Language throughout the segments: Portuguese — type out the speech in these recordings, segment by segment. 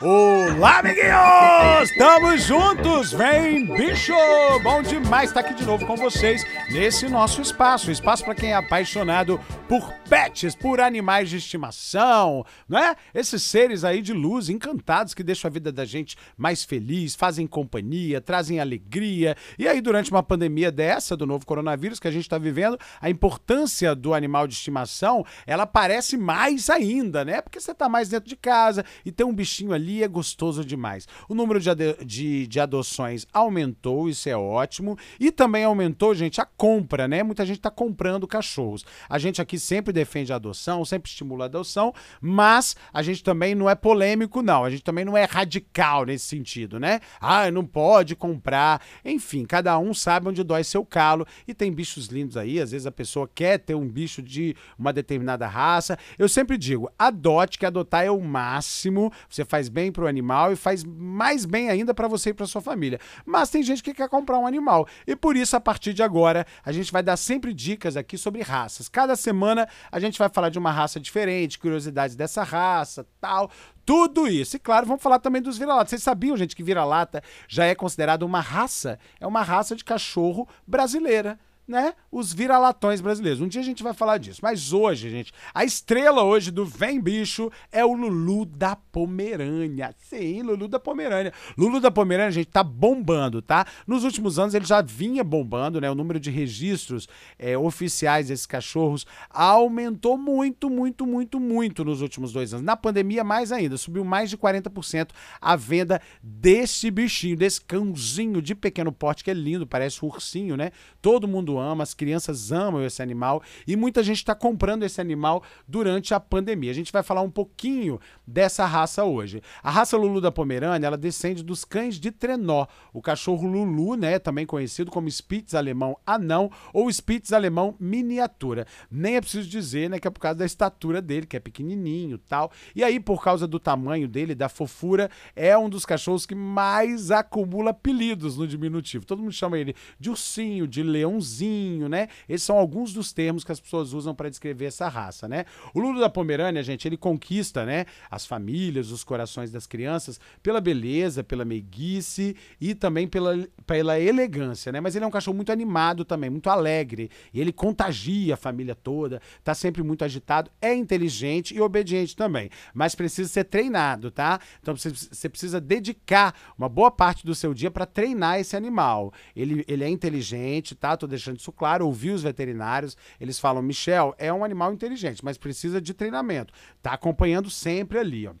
Olá, amiguinhos! Estamos juntos! Vem, bicho! Bom demais estar aqui de novo com vocês nesse nosso espaço. Espaço para quem é apaixonado por pets, por animais de estimação, né? Esses seres aí de luz, encantados, que deixam a vida da gente mais feliz, fazem companhia, trazem alegria. E aí, durante uma pandemia dessa, do novo coronavírus que a gente está vivendo, a importância do animal de estimação, ela aparece mais ainda, né? Porque você está mais dentro de casa e tem um bichinho ali ali é gostoso demais. O número de, de, de, adoções aumentou, isso é ótimo. E também aumentou, gente, a compra, né? Muita gente está comprando cachorros. A gente aqui sempre defende a adoção, sempre estimula a adoção, mas a gente também não é polêmico, não. A gente também não é radical nesse sentido, né? Ah, não pode comprar. Enfim, cada um sabe onde dói seu calo. E tem bichos lindos aí. Às vezes a pessoa quer ter um bicho de uma determinada raça. Eu sempre digo, adote, que adotar é o máximo. Você faz bem bem para o animal e faz mais bem ainda para você e para sua família. Mas tem gente que quer comprar um animal e por isso a partir de agora a gente vai dar sempre dicas aqui sobre raças. Cada semana a gente vai falar de uma raça diferente, curiosidades dessa raça, tal, tudo isso. E claro, vamos falar também dos vira-latas. Vocês sabiam, gente, que vira-lata já é considerado uma raça? É uma raça de cachorro brasileira né, os vira-latões brasileiros. Um dia a gente vai falar disso. Mas hoje, gente, a estrela hoje do Vem Bicho é o Lulu da Pomerânia. Sim, Lulu da Pomerânia. Lulu da Pomerânia, gente, tá bombando, tá? Nos últimos anos ele já vinha bombando, né? O número de registros é, oficiais desses cachorros aumentou muito, muito, muito, muito nos últimos dois anos. Na pandemia, mais ainda, subiu mais de 40% a venda desse bichinho, desse cãozinho de pequeno porte, que é lindo, parece um ursinho, né? Todo mundo ama, as crianças amam esse animal e muita gente está comprando esse animal durante a pandemia. A gente vai falar um pouquinho dessa raça hoje. A raça Lulu da Pomerânia, ela descende dos cães de trenó, o cachorro Lulu, né, também conhecido como Spitz alemão anão ou Spitz alemão miniatura. Nem é preciso dizer, né, que é por causa da estatura dele, que é pequenininho, tal. E aí por causa do tamanho dele, da fofura, é um dos cachorros que mais acumula apelidos no diminutivo. Todo mundo chama ele de ursinho, de leãozinho, né? Esses são alguns dos termos que as pessoas usam para descrever essa raça, né? O Lulu da Pomerânia, gente, ele conquista, né, as famílias, os corações das crianças pela beleza, pela meiguice e também pela, pela elegância, né? Mas ele é um cachorro muito animado também, muito alegre, e ele contagia a família toda, tá sempre muito agitado, é inteligente e obediente também, mas precisa ser treinado, tá? Então você precisa dedicar uma boa parte do seu dia para treinar esse animal. Ele, ele é inteligente, tá? Tô deixando isso claro, ouvi os veterinários, eles falam, Michel, é um animal inteligente, mas precisa de treinamento. Tá acompanhando sempre ali, ó.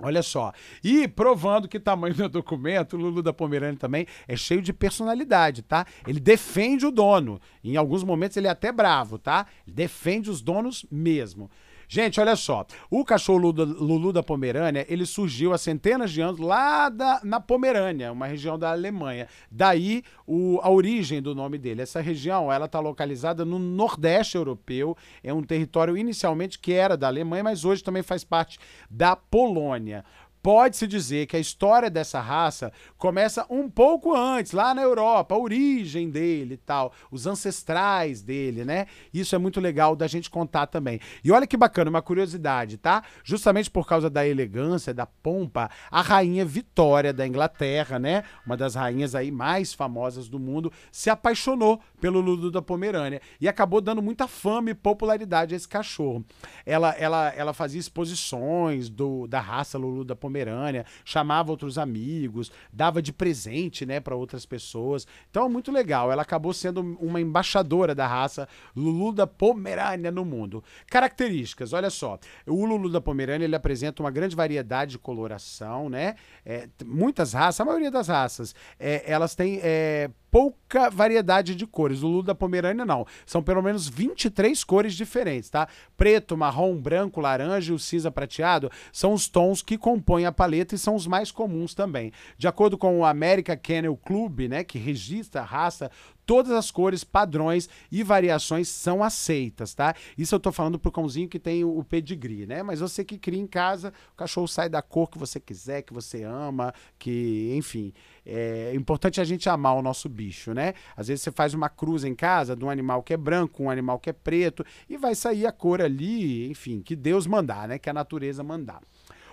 Olha só. E provando que tamanho do documento, o Lulu da Pomerânia também é cheio de personalidade, tá? Ele defende o dono. Em alguns momentos ele é até bravo, tá? Ele defende os donos mesmo. Gente, olha só. O cachorro Lulu, da Pomerânia, ele surgiu há centenas de anos lá da, na Pomerânia, uma região da Alemanha. Daí o, a origem do nome dele. Essa região, ela está localizada no Nordeste europeu. É um território inicialmente que era da Alemanha, mas hoje também faz parte da Polônia pode-se dizer que a história dessa raça começa um pouco antes, lá na Europa, a origem dele e tal, os ancestrais dele, né? Isso é muito legal da gente contar também. E olha que bacana, uma curiosidade, tá? Justamente por causa da elegância, da pompa, a rainha Vitória da Inglaterra, né? Uma das rainhas aí mais famosas do mundo, se apaixonou pelo Lulu da Pomerânia e acabou dando muita fama e popularidade a esse cachorro. Ela, ela, ela fazia exposições do, da raça Lulu da Pomerânia Pomerânia, chamava outros amigos, dava de presente, né, para outras pessoas. Então, muito legal. Ela acabou sendo uma embaixadora da raça Lulu da Pomerânia no mundo. Características, olha só. O Lulu da Pomerânia, ele apresenta uma grande variedade de coloração, né? É, muitas raças, a maioria das raças, é, elas têm é, pouca variedade de cores. O Lulu da Pomerânia não. São pelo menos 23 cores diferentes, tá? Preto, marrom, branco, laranja e o cinza prateado são os tons que compõem a paleta e são os mais comuns também. De acordo com o American Kennel Club, né, que registra a raça, todas as cores, padrões e variações são aceitas, tá? Isso eu tô falando pro cãozinho que tem o pedigree, né? Mas você que cria em casa, o cachorro sai da cor que você quiser, que você ama, que, enfim, é importante a gente amar o nosso bicho, né? Às vezes você faz uma cruz em casa de um animal que é branco, um animal que é preto e vai sair a cor ali, enfim, que Deus mandar, né? Que a natureza mandar.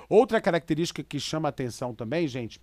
Outra característica que chama atenção também, gente,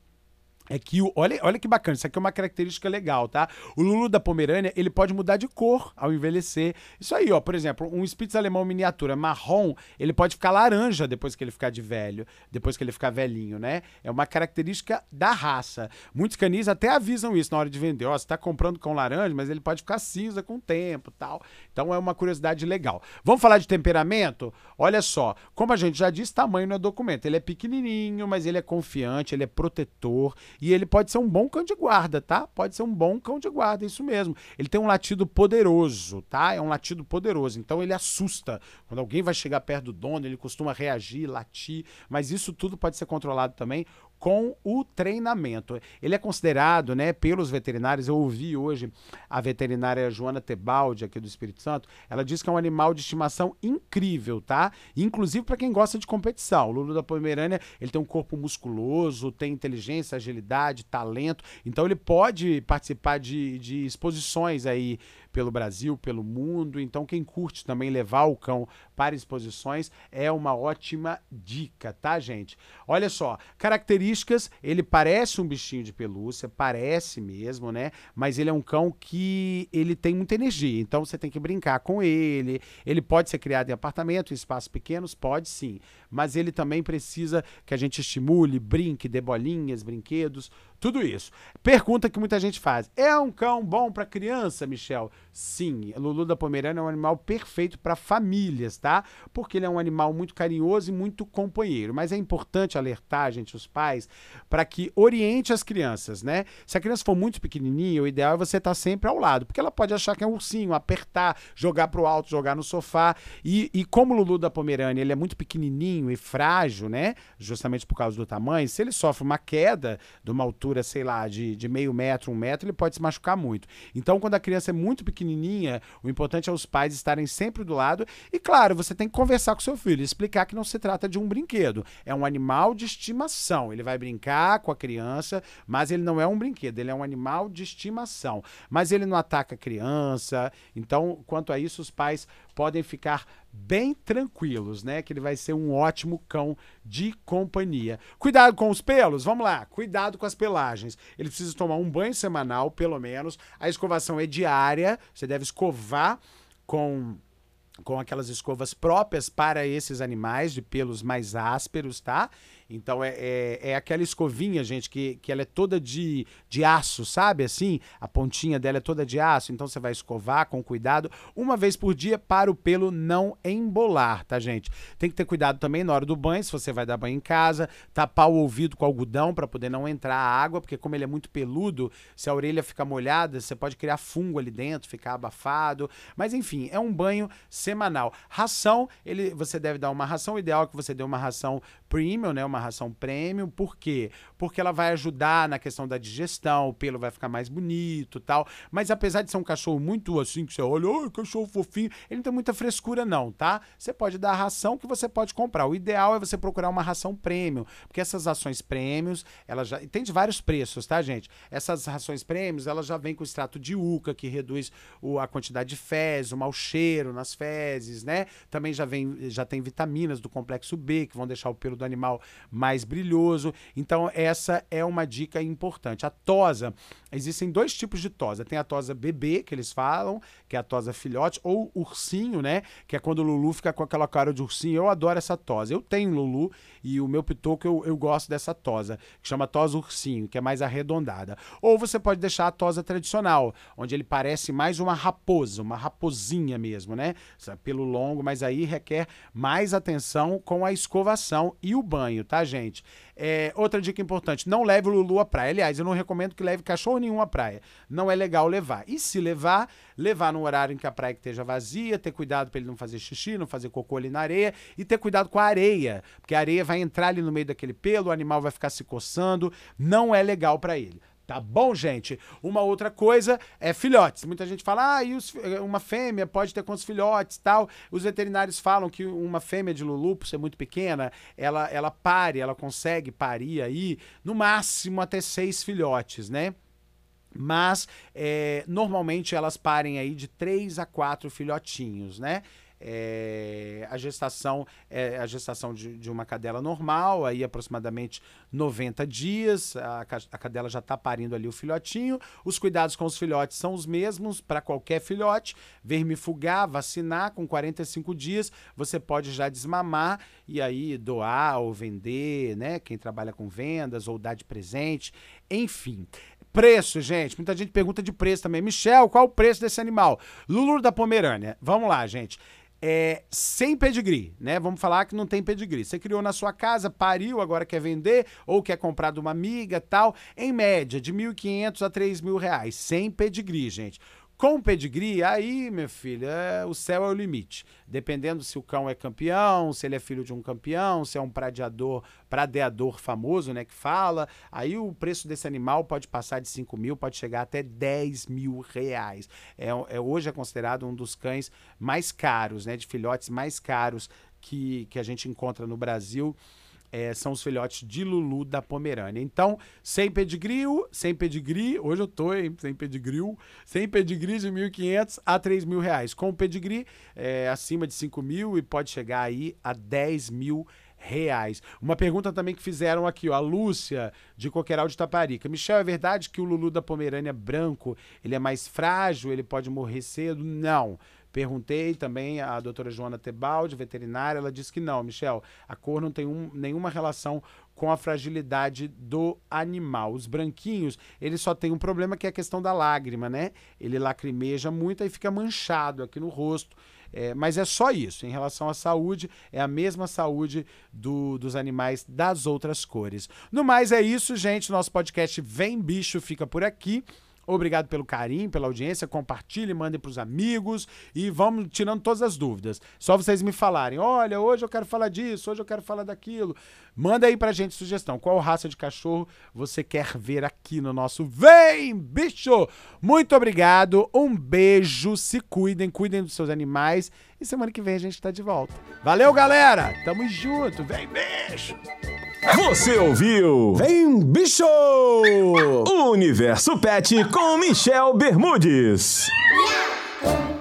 é que o, olha, olha que bacana, isso aqui é uma característica legal, tá? O Lulu da Pomerânia, ele pode mudar de cor ao envelhecer. Isso aí, ó, por exemplo, um Spitz alemão miniatura marrom, ele pode ficar laranja depois que ele ficar de velho, depois que ele ficar velhinho, né? É uma característica da raça. Muitos canis até avisam isso na hora de vender, ó, você tá comprando com laranja, mas ele pode ficar cinza com o tempo, tal. Então é uma curiosidade legal. Vamos falar de temperamento? Olha só, como a gente já disse, tamanho não é documento. Ele é pequenininho, mas ele é confiante, ele é protetor e ele pode ser um bom cão de guarda, tá? Pode ser um bom cão de guarda, isso mesmo. Ele tem um latido poderoso, tá? É um latido poderoso. Então ele assusta. Quando alguém vai chegar perto do dono, ele costuma reagir, latir. Mas isso tudo pode ser controlado também com o treinamento. Ele é considerado, né, pelos veterinários, eu ouvi hoje a veterinária Joana Tebaldi aqui do Espírito Santo, ela diz que é um animal de estimação incrível, tá? Inclusive para quem gosta de competição. O Lulu da Pomerânia, ele tem um corpo musculoso, tem inteligência, agilidade, talento, então ele pode participar de, de exposições aí pelo Brasil, pelo mundo. Então, quem curte também levar o cão para exposições é uma ótima dica, tá, gente? Olha só, características: ele parece um bichinho de pelúcia, parece mesmo, né? Mas ele é um cão que ele tem muita energia, então você tem que brincar com ele. Ele pode ser criado em apartamento, em espaços pequenos, pode sim, mas ele também precisa que a gente estimule, brinque, dê bolinhas, brinquedos, tudo isso. Pergunta que muita gente faz: é um cão bom para criança, Michel? Sim, Lulu da Pomerânia é um animal perfeito para famílias, tá? Porque ele é um animal muito carinhoso e muito companheiro. Mas é importante alertar, gente, os pais, para que oriente as crianças, né? Se a criança for muito pequenininha, o ideal é você estar tá sempre ao lado, porque ela pode achar que é um ursinho, apertar, jogar pro alto, jogar no sofá. E, e como o Lulu da Pomerânia ele é muito pequenininho e frágil, né? Justamente por causa do tamanho, se ele sofre uma queda de uma altura, sei lá, de, de meio metro, um metro, ele pode se machucar muito. Então, quando a criança é muito pequenininha, o importante é os pais estarem sempre do lado. E claro, você tem que conversar com seu filho, explicar que não se trata de um brinquedo, é um animal de estimação. Ele vai brincar com a criança, mas ele não é um brinquedo, ele é um animal de estimação. Mas ele não ataca a criança. Então, quanto a isso, os pais podem ficar bem tranquilos, né? Que ele vai ser um ótimo cão de companhia. Cuidado com os pelos, vamos lá. Cuidado com as pelagens. Ele precisa tomar um banho semanal, pelo menos. A escovação é diária. Você deve escovar com com aquelas escovas próprias para esses animais de pelos mais ásperos, tá? Então é, é, é, aquela escovinha, gente, que, que ela é toda de, de aço, sabe? Assim, a pontinha dela é toda de aço. Então você vai escovar com cuidado uma vez por dia para o pelo não embolar, tá, gente? Tem que ter cuidado também na hora do banho, se você vai dar banho em casa, tapar o ouvido com algodão para poder não entrar a água, porque como ele é muito peludo, se a orelha ficar molhada, você pode criar fungo ali dentro, ficar abafado. Mas enfim, é um banho semanal. Ração, ele, você deve dar uma ração. O ideal é que você dê uma ração premium, né? Uma ração premium. Por quê? Porque ela vai ajudar na questão da digestão, o pelo vai ficar mais bonito tal. Mas apesar de ser um cachorro muito assim, que você olha, oh, cachorro fofinho, ele não tem muita frescura, não, tá? Você pode dar a ração que você pode comprar. O ideal é você procurar uma ração premium, porque essas rações prêmios, ela já. Tem de vários preços, tá, gente? Essas rações prêmios, elas já vêm com extrato de uca, que reduz o, a quantidade de fezes, o mau cheiro nas fezes, né? Também já vem, já tem vitaminas do complexo B, que vão deixar o pelo do animal mais brilhoso. Então, essa é uma dica importante. A tosa, existem dois tipos de tosa. Tem a tosa bebê, que eles falam, que é a tosa filhote, ou ursinho, né? Que é quando o Lulu fica com aquela cara de ursinho. Eu adoro essa tosa. Eu tenho Lulu e o meu pitoco eu, eu gosto dessa tosa, que chama tosa ursinho, que é mais arredondada. Ou você pode deixar a tosa tradicional, onde ele parece mais uma raposa, uma raposinha mesmo, né? Pelo longo, mas aí requer mais atenção com a escovação e o banho, tá? gente? É, outra dica importante: não leve o Lulu à praia. Aliás, eu não recomendo que leve cachorro nenhum à praia. Não é legal levar. E se levar, levar num horário em que a praia esteja vazia, ter cuidado para ele não fazer xixi, não fazer cocô ali na areia e ter cuidado com a areia, porque a areia vai entrar ali no meio daquele pelo, o animal vai ficar se coçando. Não é legal para ele. Tá bom, gente? Uma outra coisa é filhotes. Muita gente fala, ah, e os, uma fêmea pode ter quantos filhotes tal. Os veterinários falam que uma fêmea de Lulu, por ser muito pequena, ela, ela pare, ela consegue parir aí no máximo até seis filhotes, né? Mas é, normalmente elas parem aí de três a quatro filhotinhos, né? É, a gestação é a gestação de, de, uma cadela normal, aí aproximadamente 90 dias, a, a cadela já está parindo ali o filhotinho. Os cuidados com os filhotes são os mesmos para qualquer filhote: vermifugar, vacinar. Com 45 dias você pode já desmamar e aí doar ou vender, né? Quem trabalha com vendas ou dar de presente, enfim. Preço, gente. Muita gente pergunta de preço também. Michel, qual o preço desse animal? Lulu da Pomerânia. Vamos lá, gente é, sem pedigree, né? Vamos falar que não tem pedigree. Você criou na sua casa, pariu, agora quer vender ou quer comprar de uma amiga tal, em média de 1.500 a 3.000 reais, sem pedigree, gente. Com pedigree, aí, meu filho, é, o céu é o limite. Dependendo se o cão é campeão, se ele é filho de um campeão, se é um pradeador, pradeador famoso, né, que fala, aí o preço desse animal pode passar de 5 mil, pode chegar até 10 mil reais. É, é, hoje é considerado um dos cães mais caros, né, de filhotes mais caros que, que a gente encontra no Brasil é, são os filhotes de Lulu da Pomerânia. Então, sem pedigree, sem pedigree, hoje eu tô, hein, sem pedigree, sem pedigree de 1.500 a 3.000 reais. Com pedigree, é, acima de 5 mil e pode chegar aí a 10 mil reais. Uma pergunta também que fizeram aqui, ó, a Lúcia de Coqueiral de Taparica. Michel, é verdade que o Lulu da Pomerânia branco, ele é mais frágil, ele pode morrer cedo? Não. Perguntei também à doutora Joana Tebaldi, veterinária, ela disse que não, Michel, a cor não tem um, nenhuma relação com a fragilidade do animal. Os branquinhos, ele só tem um problema que é a questão da lágrima, né? Ele lacrimeja muito e fica manchado aqui no rosto. É, mas é só isso. Em relação à saúde, é a mesma saúde do, dos animais das outras cores. No mais, é isso, gente. Nosso podcast Vem Bicho fica por aqui. Obrigado pelo carinho, pela audiência. Compartilhe, mandem para os amigos e vamos tirando todas as dúvidas. Só vocês me falarem: olha, hoje eu quero falar disso, hoje eu quero falar daquilo. Manda aí pra gente sugestão. Qual raça de cachorro você quer ver aqui no nosso Vem, bicho! Muito obrigado, um beijo, se cuidem, cuidem dos seus animais. E semana que vem a gente tá de volta. Valeu, galera! Tamo junto, vem, bicho! Você ouviu? Vem Bicho! O Universo Pet com Michel Bermudes. Yeah!